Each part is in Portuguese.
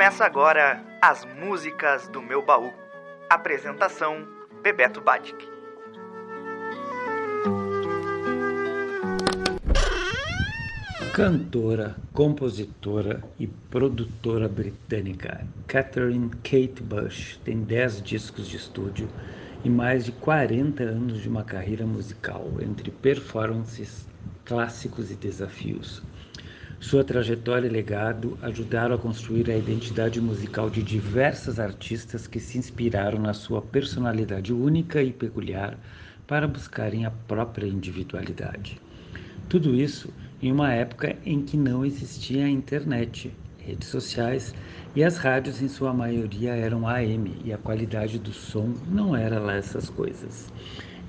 Começa agora as músicas do meu baú. Apresentação Bebeto Batic. Cantora, compositora e produtora britânica Catherine Kate Bush tem 10 discos de estúdio e mais de 40 anos de uma carreira musical entre performances, clássicos e desafios. Sua trajetória e legado ajudaram a construir a identidade musical de diversas artistas que se inspiraram na sua personalidade única e peculiar para buscarem a própria individualidade. Tudo isso em uma época em que não existia a internet, redes sociais e as rádios em sua maioria eram AM e a qualidade do som não era lá essas coisas.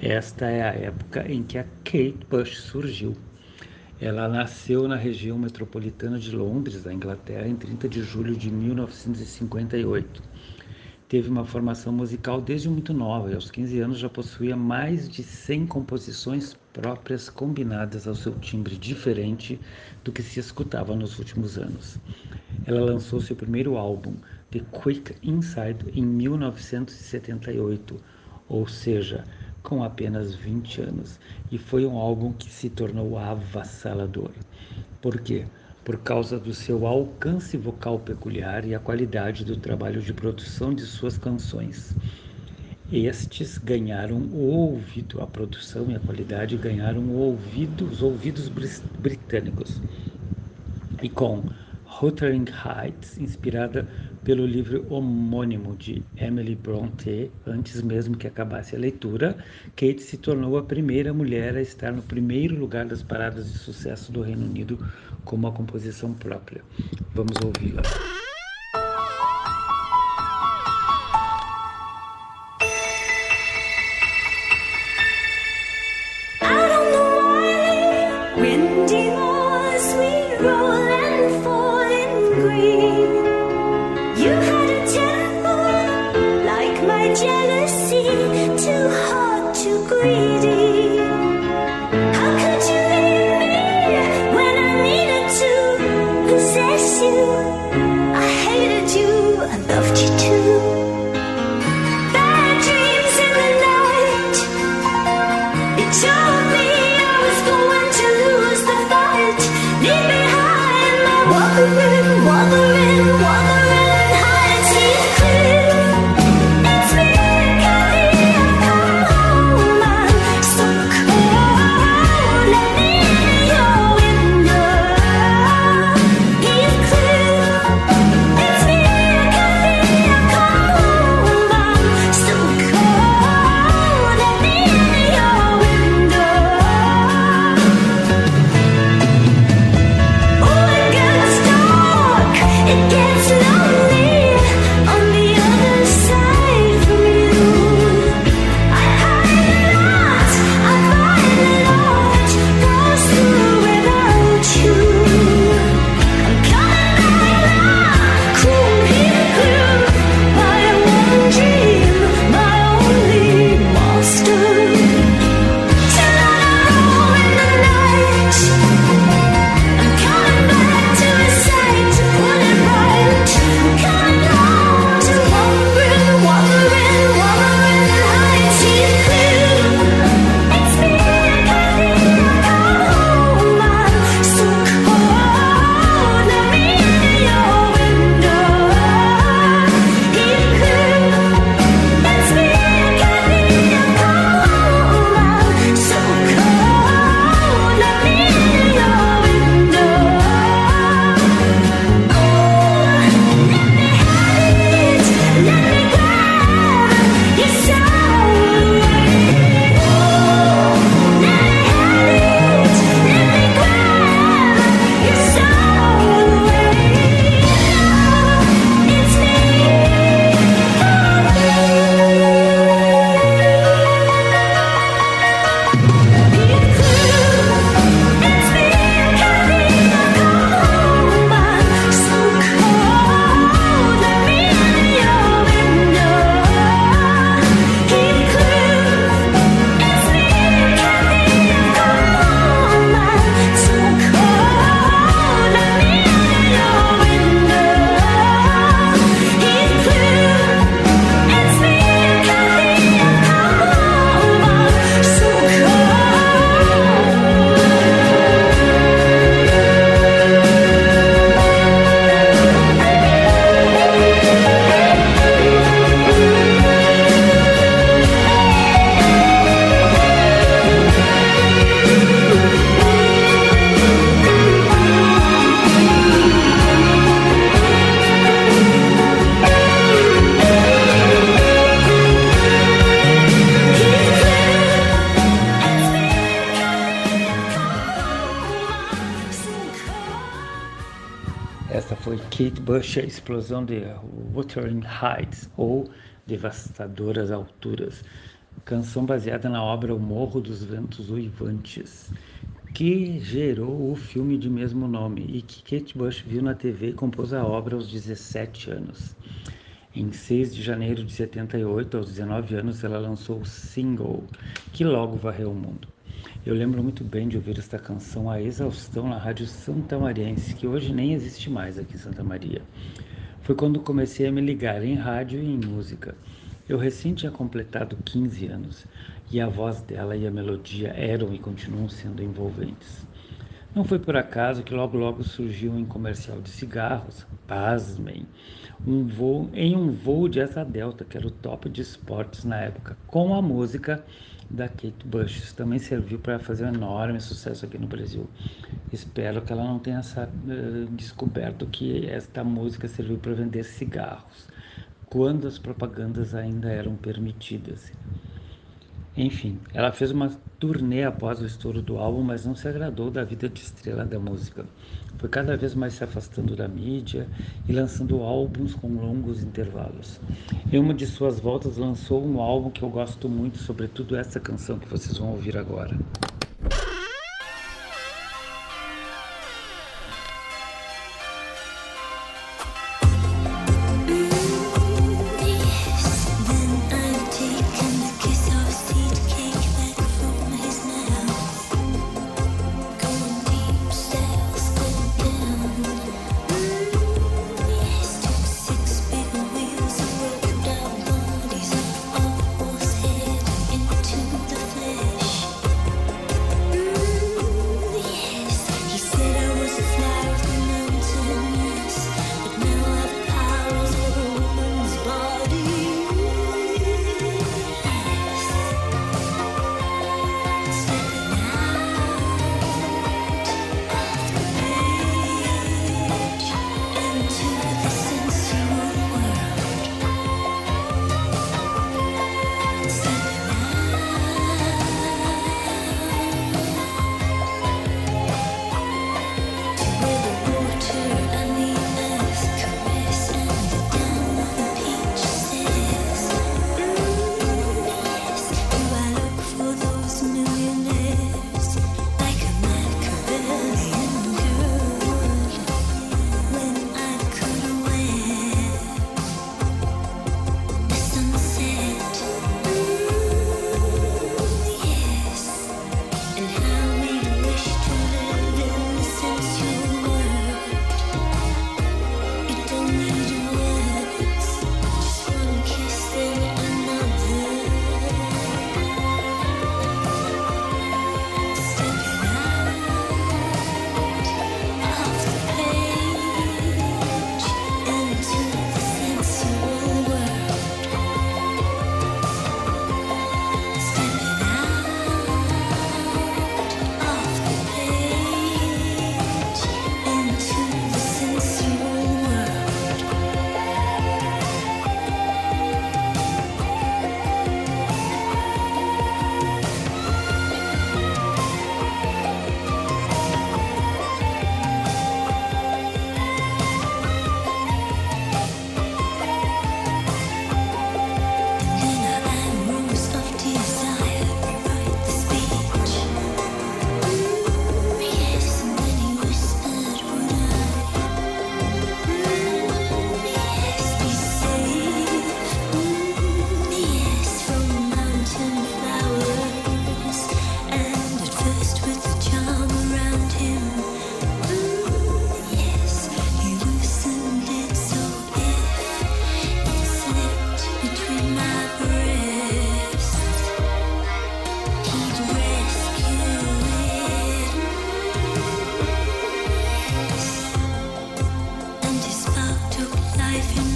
Esta é a época em que a Kate Bush surgiu. Ela nasceu na região metropolitana de Londres, da Inglaterra, em 30 de julho de 1958. Teve uma formação musical desde muito nova e aos 15 anos já possuía mais de 100 composições próprias combinadas ao seu timbre diferente do que se escutava nos últimos anos. Ela lançou seu primeiro álbum, The Quick Inside, em 1978, ou seja, com apenas 20 anos, e foi um álbum que se tornou avassalador. Por quê? Por causa do seu alcance vocal peculiar e a qualidade do trabalho de produção de suas canções. Estes ganharam o ouvido, a produção e a qualidade ganharam o ouvido, os ouvidos britânicos. E com Wuthering Heights, inspirada pelo livro homônimo de Emily Brontë, antes mesmo que acabasse a leitura, Kate se tornou a primeira mulher a estar no primeiro lugar das paradas de sucesso do Reino Unido com uma composição própria. Vamos ouvi-la. windy moors we roll and fall in green. Bush, A Explosão de Wuthering Heights, ou Devastadoras Alturas, canção baseada na obra O Morro dos Ventos Uivantes, que gerou o filme de mesmo nome e que Kate Bush viu na TV e compôs a obra aos 17 anos. Em 6 de janeiro de 78, aos 19 anos, ela lançou o single, que logo varreu o mundo. Eu lembro muito bem de ouvir esta canção a exaustão na Rádio Santa Mariense, que hoje nem existe mais aqui em Santa Maria. Foi quando comecei a me ligar em rádio e em música. Eu recém tinha completado 15 anos e a voz dela e a melodia eram e continuam sendo envolventes. Não foi por acaso que logo logo surgiu um comercial de cigarros, pasmem, um voo, em um voo de asa delta, que era o top de esportes na época, com a música da Kate Bush. Também serviu para fazer um enorme sucesso aqui no Brasil. Espero que ela não tenha uh, descoberto que esta música serviu para vender cigarros, quando as propagandas ainda eram permitidas. Enfim, ela fez uma turnê após o estouro do álbum, mas não se agradou da vida de estrela da música. Foi cada vez mais se afastando da mídia e lançando álbuns com longos intervalos. Em uma de suas voltas lançou um álbum que eu gosto muito, sobretudo essa canção que vocês vão ouvir agora.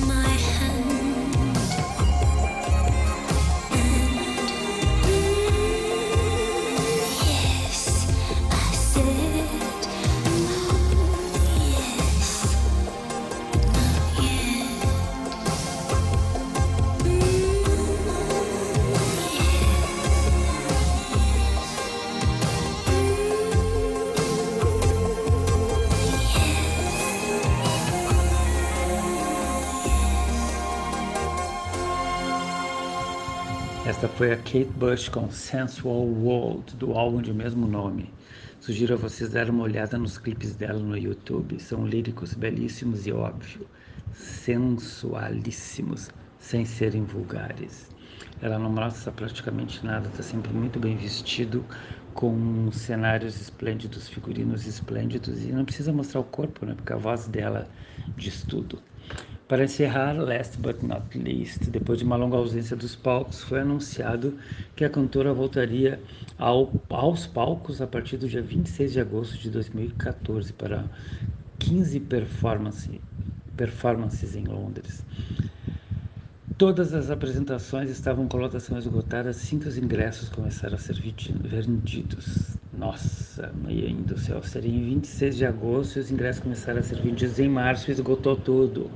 my Esta foi a Kate Bush com Sensual World, do álbum de mesmo nome. Sugiro a vocês dar uma olhada nos clipes dela no YouTube. São líricos belíssimos e, óbvio, sensualíssimos, sem serem vulgares. Ela não mostra praticamente nada, está sempre muito bem vestido, com cenários esplêndidos, figurinos esplêndidos, e não precisa mostrar o corpo, né? Porque a voz dela diz tudo. Para encerrar, last but not least, depois de uma longa ausência dos palcos, foi anunciado que a cantora voltaria ao, aos palcos a partir do dia 26 de agosto de 2014 para 15 performance, performances em Londres. Todas as apresentações estavam com lotação esgotada assim que os ingressos começaram a ser vendidos. Nossa, mãe do céu, seria em 26 de agosto e os ingressos começaram a ser vendidos em março e esgotou tudo.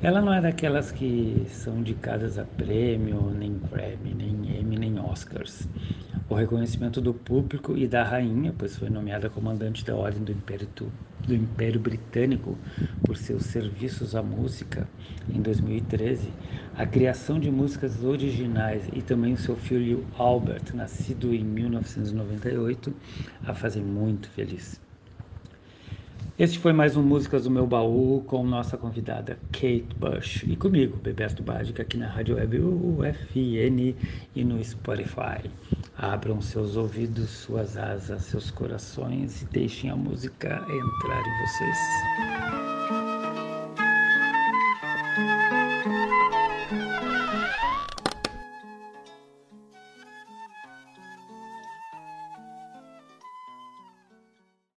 Ela não é daquelas que são indicadas a prêmio, nem Grammy, nem Emmy, nem Oscars. O reconhecimento do público e da rainha, pois foi nomeada comandante da Ordem do Império, do Império Britânico por seus serviços à música em 2013, a criação de músicas originais e também o seu filho Albert, nascido em 1998, a fazem muito feliz. Este foi mais um Músicas do Meu Baú com nossa convidada Kate Bush e comigo, Bebeto Bádica, aqui na Rádio Web UFN e no Spotify. Abram seus ouvidos, suas asas, seus corações e deixem a música entrar em vocês.